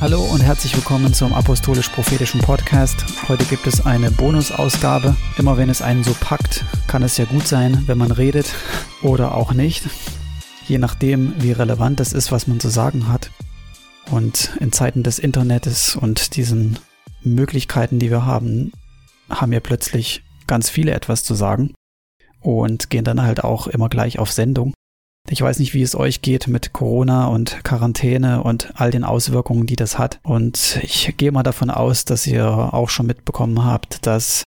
Hallo und herzlich willkommen zum Apostolisch-Prophetischen Podcast. Heute gibt es eine Bonusausgabe. Immer wenn es einen so packt, kann es ja gut sein, wenn man redet oder auch nicht. Je nachdem, wie relevant es ist, was man zu sagen hat. Und in Zeiten des Internets und diesen Möglichkeiten, die wir haben, haben wir plötzlich ganz viele etwas zu sagen und gehen dann halt auch immer gleich auf Sendung. Ich weiß nicht, wie es euch geht mit Corona und Quarantäne und all den Auswirkungen, die das hat. Und ich gehe mal davon aus, dass ihr auch schon mitbekommen habt, dass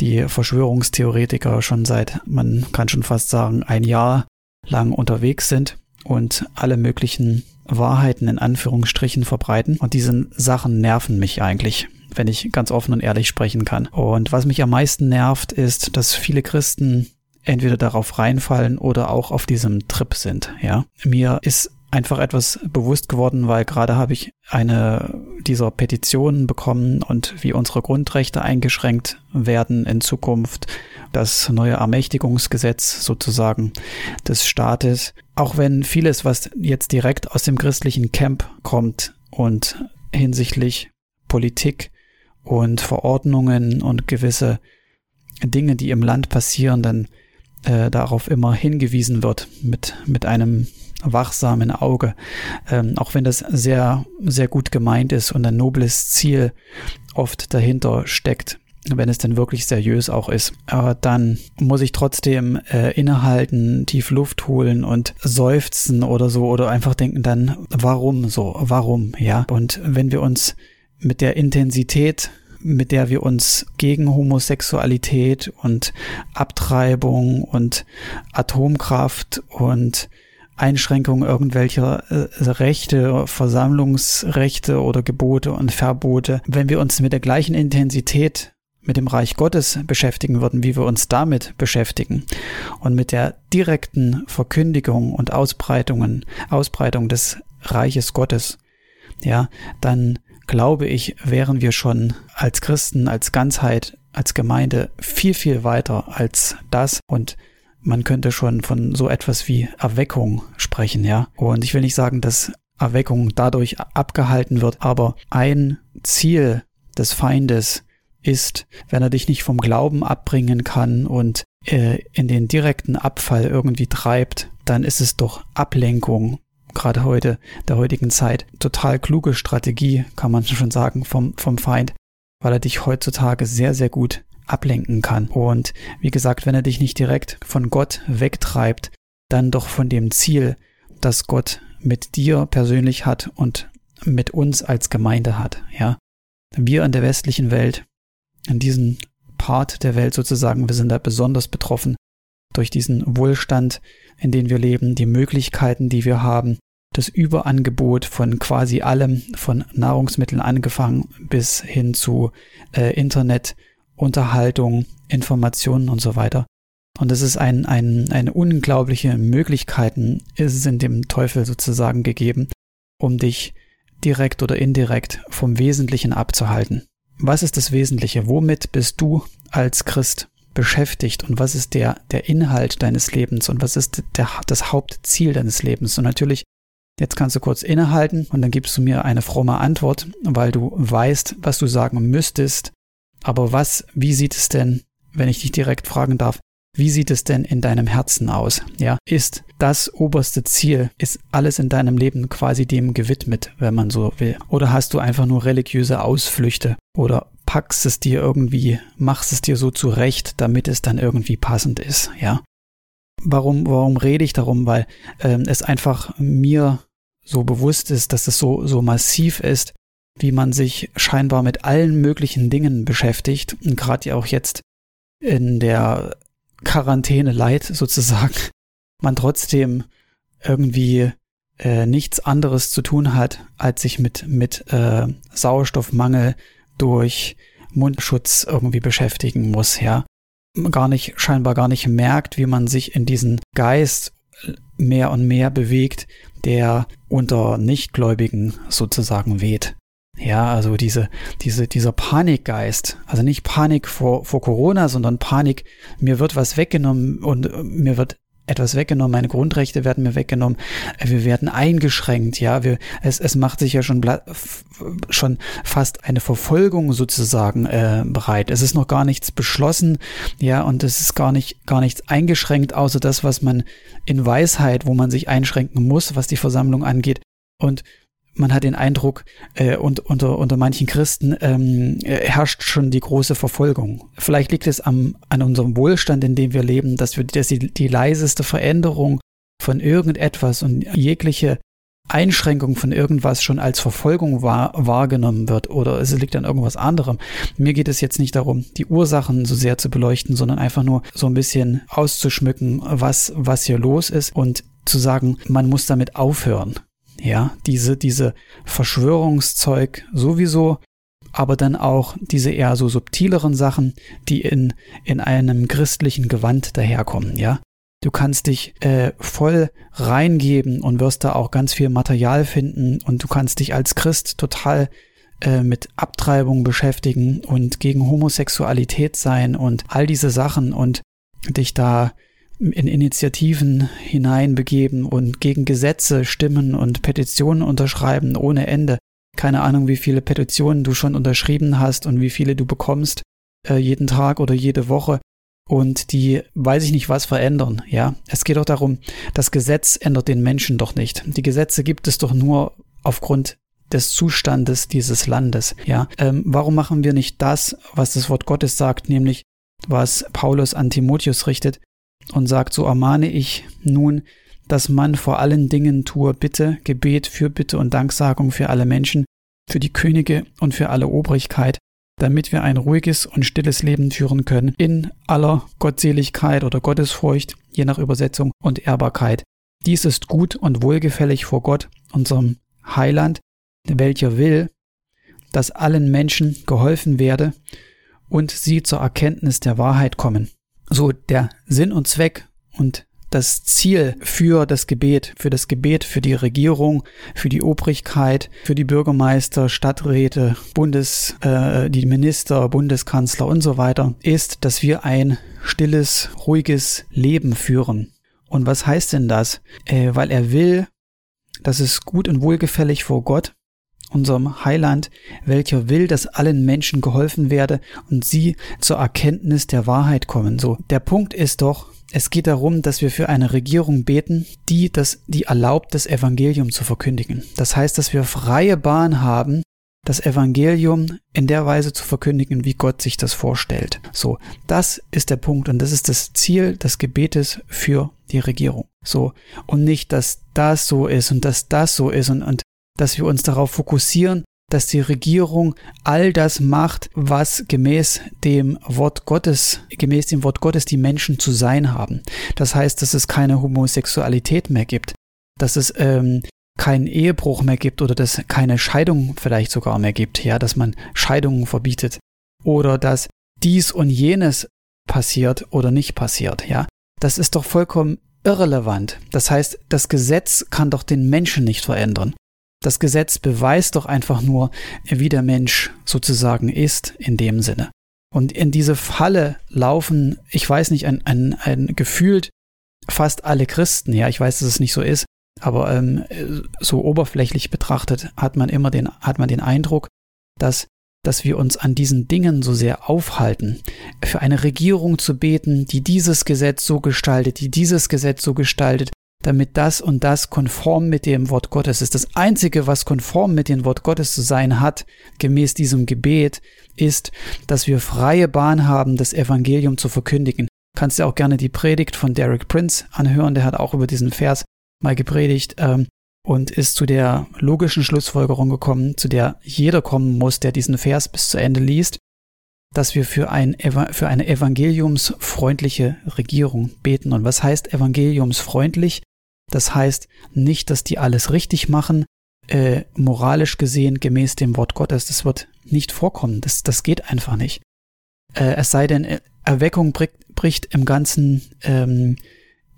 die Verschwörungstheoretiker schon seit, man kann schon fast sagen, ein Jahr lang unterwegs sind und alle möglichen Wahrheiten in Anführungsstrichen verbreiten. Und diese Sachen nerven mich eigentlich wenn ich ganz offen und ehrlich sprechen kann. Und was mich am meisten nervt, ist, dass viele Christen entweder darauf reinfallen oder auch auf diesem Trip sind, ja. Mir ist einfach etwas bewusst geworden, weil gerade habe ich eine dieser Petitionen bekommen und wie unsere Grundrechte eingeschränkt werden in Zukunft, das neue Ermächtigungsgesetz sozusagen des Staates. Auch wenn vieles, was jetzt direkt aus dem christlichen Camp kommt und hinsichtlich Politik und Verordnungen und gewisse Dinge, die im Land passieren, dann äh, darauf immer hingewiesen wird mit, mit einem wachsamen Auge. Ähm, auch wenn das sehr, sehr gut gemeint ist und ein nobles Ziel oft dahinter steckt, wenn es denn wirklich seriös auch ist. Aber dann muss ich trotzdem äh, innehalten, tief Luft holen und seufzen oder so oder einfach denken dann, warum so, warum, ja. Und wenn wir uns mit der Intensität mit der wir uns gegen Homosexualität und Abtreibung und Atomkraft und Einschränkung irgendwelcher äh, Rechte, Versammlungsrechte oder Gebote und Verbote, wenn wir uns mit der gleichen Intensität mit dem Reich Gottes beschäftigen würden, wie wir uns damit beschäftigen und mit der direkten Verkündigung und Ausbreitungen, Ausbreitung des Reiches Gottes, ja, dann glaube ich, wären wir schon als Christen, als Ganzheit, als Gemeinde viel, viel weiter als das und man könnte schon von so etwas wie Erweckung sprechen, ja. Und ich will nicht sagen, dass Erweckung dadurch abgehalten wird, aber ein Ziel des Feindes ist, wenn er dich nicht vom Glauben abbringen kann und äh, in den direkten Abfall irgendwie treibt, dann ist es doch Ablenkung gerade heute, der heutigen Zeit, total kluge Strategie, kann man schon sagen, vom, vom Feind, weil er dich heutzutage sehr, sehr gut ablenken kann. Und wie gesagt, wenn er dich nicht direkt von Gott wegtreibt, dann doch von dem Ziel, das Gott mit dir persönlich hat und mit uns als Gemeinde hat, ja. Wir in der westlichen Welt, in diesem Part der Welt sozusagen, wir sind da besonders betroffen durch diesen Wohlstand, in dem wir leben, die Möglichkeiten, die wir haben, das Überangebot von quasi allem, von Nahrungsmitteln angefangen bis hin zu äh, Internet, Unterhaltung, Informationen und so weiter. Und es ist ein, ein, eine unglaubliche Möglichkeiten ist es in dem Teufel sozusagen gegeben, um dich direkt oder indirekt vom Wesentlichen abzuhalten. Was ist das Wesentliche? Womit bist du als Christ beschäftigt und was ist der, der Inhalt deines Lebens und was ist der, das Hauptziel deines Lebens? Und natürlich Jetzt kannst du kurz innehalten und dann gibst du mir eine fromme Antwort, weil du weißt, was du sagen müsstest. Aber was, wie sieht es denn, wenn ich dich direkt fragen darf, wie sieht es denn in deinem Herzen aus? Ja, ist das oberste Ziel, ist alles in deinem Leben quasi dem gewidmet, wenn man so will? Oder hast du einfach nur religiöse Ausflüchte oder packst es dir irgendwie, machst es dir so zurecht, damit es dann irgendwie passend ist? Ja, Warum, warum rede ich darum? Weil ähm, es einfach mir so bewusst ist, dass es so, so massiv ist, wie man sich scheinbar mit allen möglichen Dingen beschäftigt. Und gerade ja auch jetzt in der Quarantäne Light sozusagen, man trotzdem irgendwie äh, nichts anderes zu tun hat, als sich mit, mit äh, Sauerstoffmangel durch Mundschutz irgendwie beschäftigen muss, ja gar nicht, scheinbar gar nicht merkt, wie man sich in diesen Geist mehr und mehr bewegt, der unter Nichtgläubigen sozusagen weht. Ja, also diese, diese, dieser Panikgeist, also nicht Panik vor, vor Corona, sondern Panik, mir wird was weggenommen und mir wird etwas weggenommen, meine Grundrechte werden mir weggenommen, wir werden eingeschränkt, ja, wir, es, es macht sich ja schon, schon fast eine Verfolgung sozusagen äh, bereit. Es ist noch gar nichts beschlossen, ja, und es ist gar nicht, gar nichts eingeschränkt, außer das, was man in Weisheit, wo man sich einschränken muss, was die Versammlung angeht. Und man hat den Eindruck, äh, und unter, unter manchen Christen ähm, herrscht schon die große Verfolgung. Vielleicht liegt es am, an unserem Wohlstand, in dem wir leben, dass wir dass die, die leiseste Veränderung von irgendetwas und jegliche Einschränkung von irgendwas schon als Verfolgung wahr, wahrgenommen wird oder es liegt an irgendwas anderem. Mir geht es jetzt nicht darum, die Ursachen so sehr zu beleuchten, sondern einfach nur so ein bisschen auszuschmücken, was, was hier los ist und zu sagen, man muss damit aufhören. Ja, diese, diese Verschwörungszeug sowieso, aber dann auch diese eher so subtileren Sachen, die in, in einem christlichen Gewand daherkommen, ja. Du kannst dich äh, voll reingeben und wirst da auch ganz viel Material finden und du kannst dich als Christ total äh, mit Abtreibung beschäftigen und gegen Homosexualität sein und all diese Sachen und dich da in Initiativen hineinbegeben und gegen Gesetze stimmen und Petitionen unterschreiben ohne Ende. Keine Ahnung, wie viele Petitionen du schon unterschrieben hast und wie viele du bekommst äh, jeden Tag oder jede Woche und die weiß ich nicht was verändern, ja. Es geht doch darum, das Gesetz ändert den Menschen doch nicht. Die Gesetze gibt es doch nur aufgrund des Zustandes dieses Landes, ja. Ähm, warum machen wir nicht das, was das Wort Gottes sagt, nämlich was Paulus an Timotheus richtet? Und sagt, so ermahne ich nun, dass man vor allen Dingen tue Bitte, Gebet, Fürbitte und Danksagung für alle Menschen, für die Könige und für alle Obrigkeit, damit wir ein ruhiges und stilles Leben führen können, in aller Gottseligkeit oder Gottesfurcht, je nach Übersetzung, und Ehrbarkeit. Dies ist gut und wohlgefällig vor Gott, unserem Heiland, welcher will, dass allen Menschen geholfen werde und sie zur Erkenntnis der Wahrheit kommen so der Sinn und Zweck und das Ziel für das Gebet, für das Gebet, für die Regierung, für die Obrigkeit, für die Bürgermeister, Stadträte, Bundes, äh, die Minister, Bundeskanzler und so weiter, ist, dass wir ein stilles, ruhiges Leben führen. Und was heißt denn das? Äh, weil er will, dass es gut und wohlgefällig vor Gott unserem Heiland, welcher will, dass allen Menschen geholfen werde und sie zur Erkenntnis der Wahrheit kommen. So, der Punkt ist doch, es geht darum, dass wir für eine Regierung beten, die das, die erlaubt, das Evangelium zu verkündigen. Das heißt, dass wir freie Bahn haben, das Evangelium in der Weise zu verkündigen, wie Gott sich das vorstellt. So, das ist der Punkt und das ist das Ziel des Gebetes für die Regierung. So, und nicht, dass das so ist und dass das so ist und, und dass wir uns darauf fokussieren, dass die Regierung all das macht, was gemäß dem Wort Gottes, gemäß dem Wort Gottes die Menschen zu sein haben. Das heißt, dass es keine Homosexualität mehr gibt, dass es ähm, keinen Ehebruch mehr gibt oder dass keine Scheidung vielleicht sogar mehr gibt, ja, dass man Scheidungen verbietet oder dass dies und jenes passiert oder nicht passiert, ja. Das ist doch vollkommen irrelevant. Das heißt, das Gesetz kann doch den Menschen nicht verändern. Das Gesetz beweist doch einfach nur, wie der Mensch sozusagen ist in dem Sinne. Und in diese Falle laufen, ich weiß nicht, ein, ein, ein gefühlt fast alle Christen, ja, ich weiß, dass es nicht so ist, aber ähm, so oberflächlich betrachtet hat man immer den, hat man den Eindruck, dass, dass wir uns an diesen Dingen so sehr aufhalten, für eine Regierung zu beten, die dieses Gesetz so gestaltet, die dieses Gesetz so gestaltet, damit das und das konform mit dem Wort Gottes ist. Das Einzige, was konform mit dem Wort Gottes zu sein hat, gemäß diesem Gebet, ist, dass wir freie Bahn haben, das Evangelium zu verkündigen. Kannst du auch gerne die Predigt von Derek Prince anhören, der hat auch über diesen Vers mal gepredigt ähm, und ist zu der logischen Schlussfolgerung gekommen, zu der jeder kommen muss, der diesen Vers bis zu Ende liest, dass wir für, ein, für eine evangeliumsfreundliche Regierung beten. Und was heißt evangeliumsfreundlich? Das heißt nicht, dass die alles richtig machen, äh, moralisch gesehen gemäß dem Wort Gottes. Das wird nicht vorkommen. Das, das geht einfach nicht. Äh, es sei denn, Erweckung bricht, bricht im ganzen, ähm,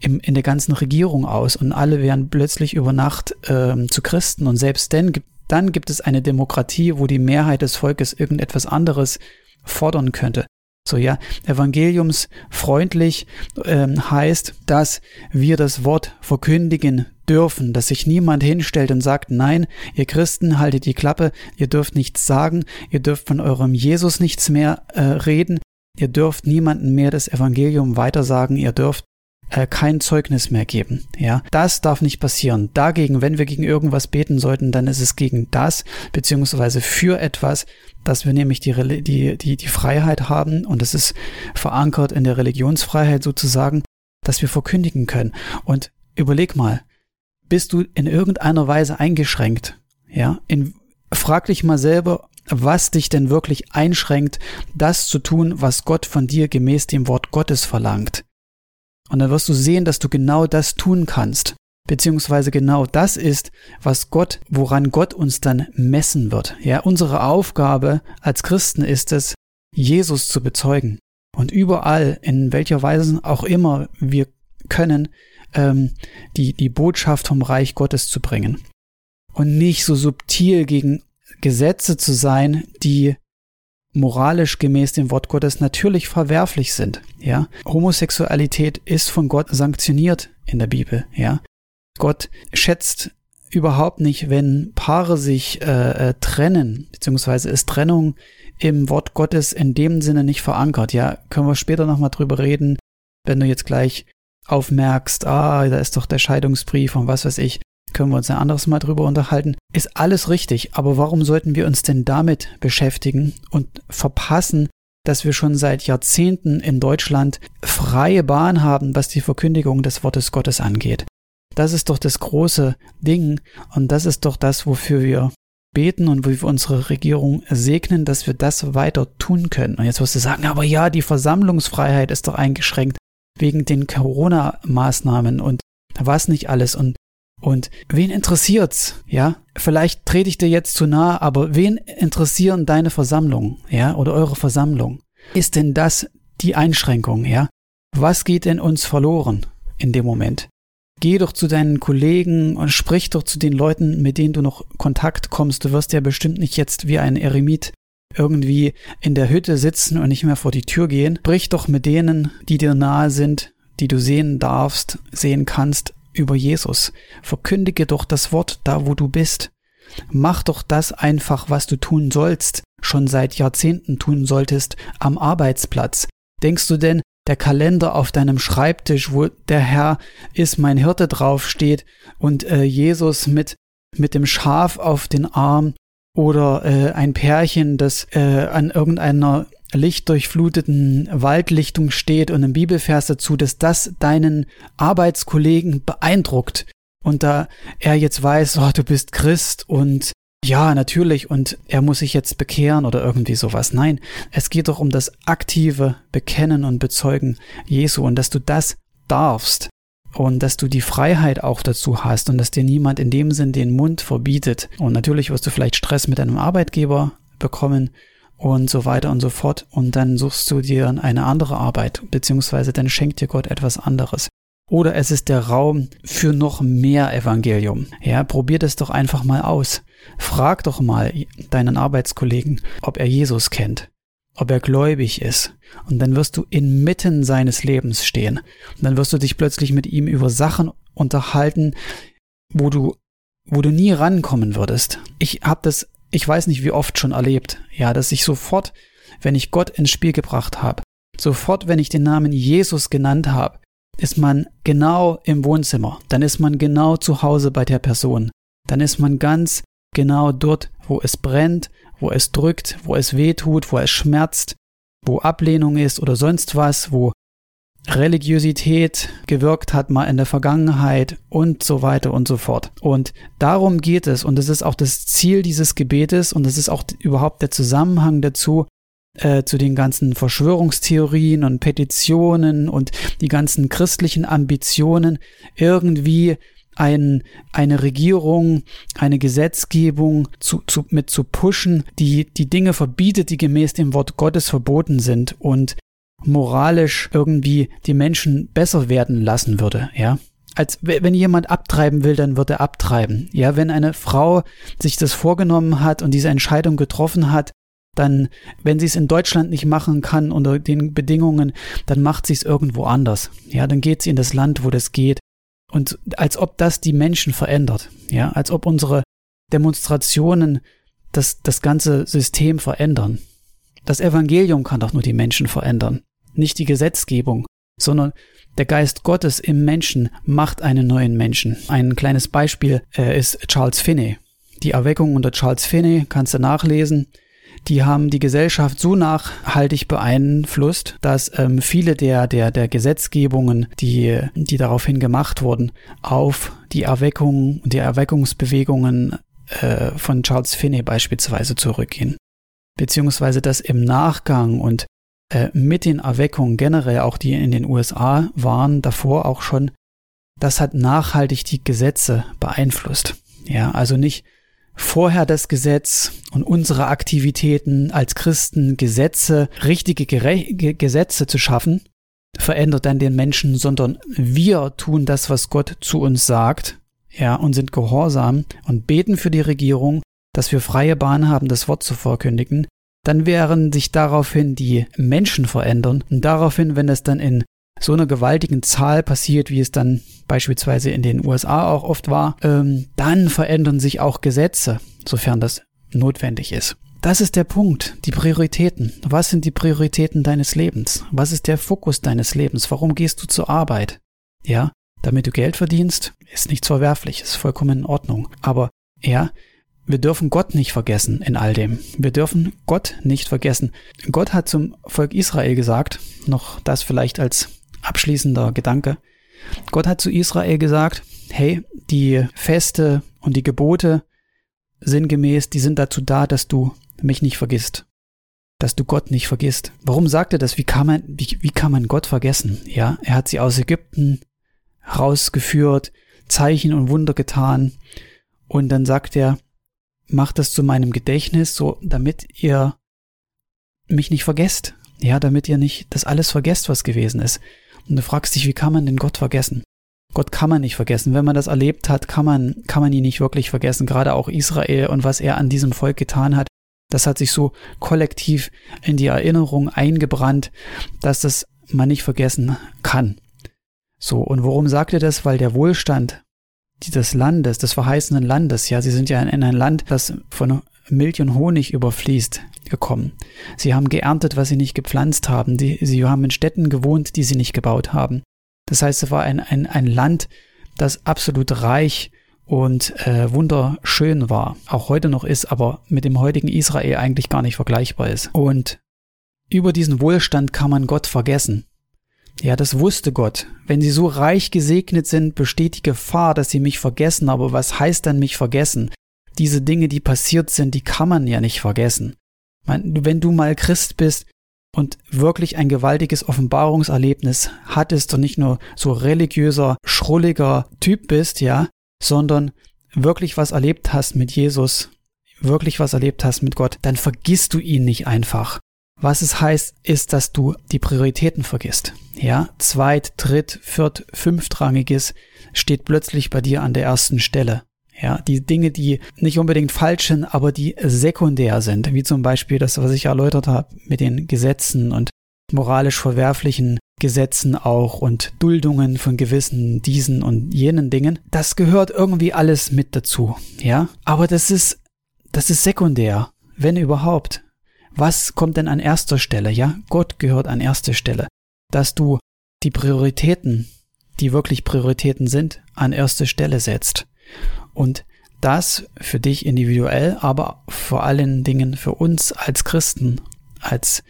im, in der ganzen Regierung aus und alle werden plötzlich über Nacht ähm, zu Christen und selbst dann dann gibt es eine Demokratie, wo die Mehrheit des Volkes irgendetwas anderes fordern könnte. So ja, evangeliumsfreundlich ähm, heißt, dass wir das Wort verkündigen dürfen, dass sich niemand hinstellt und sagt, nein, ihr Christen haltet die Klappe, ihr dürft nichts sagen, ihr dürft von eurem Jesus nichts mehr äh, reden, ihr dürft niemanden mehr das Evangelium weitersagen, ihr dürft äh, kein Zeugnis mehr geben. Ja, das darf nicht passieren. Dagegen, wenn wir gegen irgendwas beten sollten, dann ist es gegen das beziehungsweise für etwas, dass wir nämlich die, die, die, die Freiheit haben und es ist verankert in der Religionsfreiheit sozusagen, dass wir verkündigen können. Und überleg mal, bist du in irgendeiner Weise eingeschränkt? Ja, in, frag dich mal selber, was dich denn wirklich einschränkt, das zu tun, was Gott von dir gemäß dem Wort Gottes verlangt. Und dann wirst du sehen, dass du genau das tun kannst. Beziehungsweise genau das ist, was Gott, woran Gott uns dann messen wird. Ja, unsere Aufgabe als Christen ist es, Jesus zu bezeugen. Und überall, in welcher Weise auch immer wir können, ähm, die, die Botschaft vom Reich Gottes zu bringen. Und nicht so subtil gegen Gesetze zu sein, die moralisch gemäß dem Wort Gottes natürlich verwerflich sind. Ja, Homosexualität ist von Gott sanktioniert in der Bibel. Ja, Gott schätzt überhaupt nicht, wenn Paare sich äh, äh, trennen, beziehungsweise ist Trennung im Wort Gottes in dem Sinne nicht verankert. Ja, können wir später nochmal drüber reden, wenn du jetzt gleich aufmerkst, ah, da ist doch der Scheidungsbrief und was weiß ich können wir uns ein anderes Mal drüber unterhalten. Ist alles richtig, aber warum sollten wir uns denn damit beschäftigen und verpassen, dass wir schon seit Jahrzehnten in Deutschland freie Bahn haben, was die Verkündigung des Wortes Gottes angeht? Das ist doch das große Ding und das ist doch das, wofür wir beten und wo wir unsere Regierung segnen, dass wir das weiter tun können. Und jetzt wirst du sagen, aber ja, die Versammlungsfreiheit ist doch eingeschränkt wegen den Corona-Maßnahmen und was nicht alles. Und und wen interessiert's? Ja, vielleicht trete ich dir jetzt zu nah, aber wen interessieren deine Versammlungen? Ja, oder eure Versammlung? Ist denn das die Einschränkung? Ja, was geht denn uns verloren in dem Moment? Geh doch zu deinen Kollegen und sprich doch zu den Leuten, mit denen du noch Kontakt kommst. Du wirst ja bestimmt nicht jetzt wie ein Eremit irgendwie in der Hütte sitzen und nicht mehr vor die Tür gehen. Sprich doch mit denen, die dir nahe sind, die du sehen darfst, sehen kannst, über Jesus. Verkündige doch das Wort da, wo du bist. Mach doch das einfach, was du tun sollst, schon seit Jahrzehnten tun solltest, am Arbeitsplatz. Denkst du denn, der Kalender auf deinem Schreibtisch, wo der Herr ist mein Hirte draufsteht und äh, Jesus mit, mit dem Schaf auf den Arm oder äh, ein Pärchen, das äh, an irgendeiner lichtdurchfluteten Waldlichtung steht und ein Bibelvers dazu, dass das deinen Arbeitskollegen beeindruckt und da er jetzt weiß, oh, du bist Christ und ja, natürlich und er muss sich jetzt bekehren oder irgendwie sowas. Nein, es geht doch um das aktive Bekennen und Bezeugen Jesu und dass du das darfst und dass du die Freiheit auch dazu hast und dass dir niemand in dem Sinn den Mund verbietet. Und natürlich wirst du vielleicht Stress mit deinem Arbeitgeber bekommen und so weiter und so fort. Und dann suchst du dir eine andere Arbeit, beziehungsweise dann schenkt dir Gott etwas anderes. Oder es ist der Raum für noch mehr Evangelium. Ja, probier das doch einfach mal aus. Frag doch mal deinen Arbeitskollegen, ob er Jesus kennt, ob er gläubig ist. Und dann wirst du inmitten seines Lebens stehen. Und dann wirst du dich plötzlich mit ihm über Sachen unterhalten, wo du, wo du nie rankommen würdest. Ich habe das ich weiß nicht wie oft schon erlebt, ja, dass ich sofort, wenn ich Gott ins Spiel gebracht habe, sofort, wenn ich den Namen Jesus genannt habe, ist man genau im Wohnzimmer, dann ist man genau zu Hause bei der Person, dann ist man ganz genau dort, wo es brennt, wo es drückt, wo es weh tut, wo es schmerzt, wo Ablehnung ist oder sonst was, wo Religiosität gewirkt hat mal in der Vergangenheit und so weiter und so fort. Und darum geht es und das ist auch das Ziel dieses Gebetes und das ist auch überhaupt der Zusammenhang dazu, äh, zu den ganzen Verschwörungstheorien und Petitionen und die ganzen christlichen Ambitionen irgendwie ein, eine Regierung, eine Gesetzgebung zu, zu, mit zu pushen, die die Dinge verbietet, die gemäß dem Wort Gottes verboten sind und moralisch irgendwie die Menschen besser werden lassen würde, ja. als wenn jemand abtreiben will, dann wird er abtreiben. Ja, wenn eine Frau sich das vorgenommen hat und diese Entscheidung getroffen hat, dann, wenn sie es in Deutschland nicht machen kann unter den Bedingungen, dann macht sie es irgendwo anders. Ja, dann geht sie in das Land, wo das geht. Und als ob das die Menschen verändert. Ja, als ob unsere Demonstrationen das, das ganze System verändern. Das Evangelium kann doch nur die Menschen verändern. Nicht die Gesetzgebung, sondern der Geist Gottes im Menschen macht einen neuen Menschen. Ein kleines Beispiel äh, ist Charles Finney. Die Erweckung unter Charles Finney kannst du nachlesen. Die haben die Gesellschaft so nachhaltig beeinflusst, dass ähm, viele der, der, der Gesetzgebungen, die, die daraufhin gemacht wurden, auf die Erweckung, die Erweckungsbewegungen äh, von Charles Finney beispielsweise zurückgehen. Beziehungsweise dass im Nachgang und äh, mit den Erweckungen generell, auch die in den USA waren, davor auch schon, das hat nachhaltig die Gesetze beeinflusst. Ja, also nicht vorher das Gesetz und unsere Aktivitäten als Christen Gesetze, richtige Gere Gesetze zu schaffen, verändert dann den Menschen, sondern wir tun das, was Gott zu uns sagt, ja, und sind gehorsam und beten für die Regierung, dass wir freie Bahn haben, das Wort zu verkündigen dann werden sich daraufhin die Menschen verändern und daraufhin, wenn es dann in so einer gewaltigen Zahl passiert, wie es dann beispielsweise in den USA auch oft war, ähm, dann verändern sich auch Gesetze, sofern das notwendig ist. Das ist der Punkt, die Prioritäten. Was sind die Prioritäten deines Lebens? Was ist der Fokus deines Lebens? Warum gehst du zur Arbeit? Ja, damit du Geld verdienst, ist nichts verwerflich, ist vollkommen in Ordnung. Aber ja, wir dürfen Gott nicht vergessen in all dem. Wir dürfen Gott nicht vergessen. Gott hat zum Volk Israel gesagt, noch das vielleicht als abschließender Gedanke. Gott hat zu Israel gesagt, hey, die Feste und die Gebote sinngemäß, die sind dazu da, dass du mich nicht vergisst. Dass du Gott nicht vergisst. Warum sagt er das? Wie kann man, wie, wie kann man Gott vergessen? Ja, er hat sie aus Ägypten rausgeführt, Zeichen und Wunder getan. Und dann sagt er, macht das zu meinem Gedächtnis, so damit ihr mich nicht vergesst. Ja, damit ihr nicht das alles vergesst, was gewesen ist. Und du fragst dich, wie kann man denn Gott vergessen? Gott kann man nicht vergessen. Wenn man das erlebt hat, kann man, kann man ihn nicht wirklich vergessen. Gerade auch Israel und was er an diesem Volk getan hat, das hat sich so kollektiv in die Erinnerung eingebrannt, dass das man nicht vergessen kann. So, und warum sagt er das? Weil der Wohlstand des Landes, des verheißenen Landes, ja, sie sind ja in ein Land, das von Milch und Honig überfließt, gekommen. Sie haben geerntet, was sie nicht gepflanzt haben. Die, sie haben in Städten gewohnt, die sie nicht gebaut haben. Das heißt, es war ein, ein, ein Land, das absolut reich und äh, wunderschön war, auch heute noch ist, aber mit dem heutigen Israel eigentlich gar nicht vergleichbar ist. Und über diesen Wohlstand kann man Gott vergessen. Ja, das wusste Gott. Wenn sie so reich gesegnet sind, besteht die Gefahr, dass sie mich vergessen. Aber was heißt dann mich vergessen? Diese Dinge, die passiert sind, die kann man ja nicht vergessen. Wenn du mal Christ bist und wirklich ein gewaltiges Offenbarungserlebnis hattest und nicht nur so religiöser, schrulliger Typ bist, ja, sondern wirklich was erlebt hast mit Jesus, wirklich was erlebt hast mit Gott, dann vergisst du ihn nicht einfach. Was es heißt, ist, dass du die Prioritäten vergisst. Ja, zweit, dritt, viert, fünftrangiges steht plötzlich bei dir an der ersten Stelle. Ja, die Dinge, die nicht unbedingt falsch sind, aber die sekundär sind, wie zum Beispiel das, was ich erläutert habe mit den Gesetzen und moralisch verwerflichen Gesetzen auch und Duldungen von gewissen diesen und jenen Dingen. Das gehört irgendwie alles mit dazu. Ja, aber das ist, das ist sekundär, wenn überhaupt. Was kommt denn an erster Stelle? Ja, Gott gehört an erster Stelle. Dass du die Prioritäten, die wirklich Prioritäten sind, an erste Stelle setzt. Und das für dich individuell, aber vor allen Dingen für uns als Christen, als,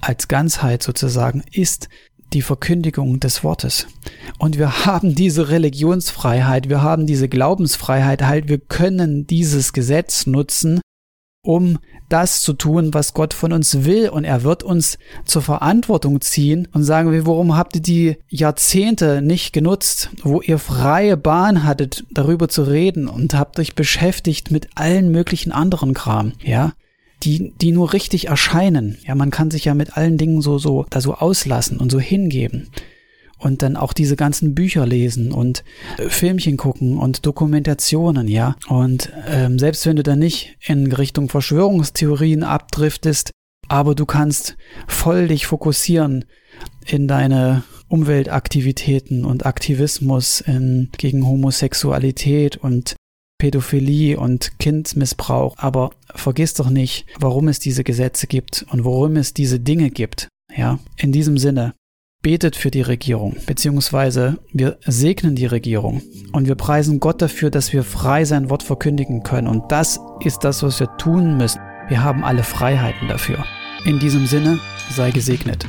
als Ganzheit sozusagen, ist die Verkündigung des Wortes. Und wir haben diese Religionsfreiheit, wir haben diese Glaubensfreiheit halt, wir können dieses Gesetz nutzen, um das zu tun, was Gott von uns will. Und er wird uns zur Verantwortung ziehen und sagen, warum habt ihr die Jahrzehnte nicht genutzt, wo ihr freie Bahn hattet, darüber zu reden und habt euch beschäftigt mit allen möglichen anderen Kram, ja? Die, die nur richtig erscheinen. Ja, man kann sich ja mit allen Dingen so, so, da so auslassen und so hingeben. Und dann auch diese ganzen Bücher lesen und äh, Filmchen gucken und Dokumentationen, ja. Und ähm, selbst wenn du dann nicht in Richtung Verschwörungstheorien abdriftest, aber du kannst voll dich fokussieren in deine Umweltaktivitäten und Aktivismus in, gegen Homosexualität und Pädophilie und Kindesmissbrauch. Aber vergiss doch nicht, warum es diese Gesetze gibt und warum es diese Dinge gibt. Ja, in diesem Sinne, betet für die Regierung, beziehungsweise wir segnen die Regierung und wir preisen Gott dafür, dass wir frei sein Wort verkündigen können. Und das ist das, was wir tun müssen. Wir haben alle Freiheiten dafür. In diesem Sinne, sei gesegnet.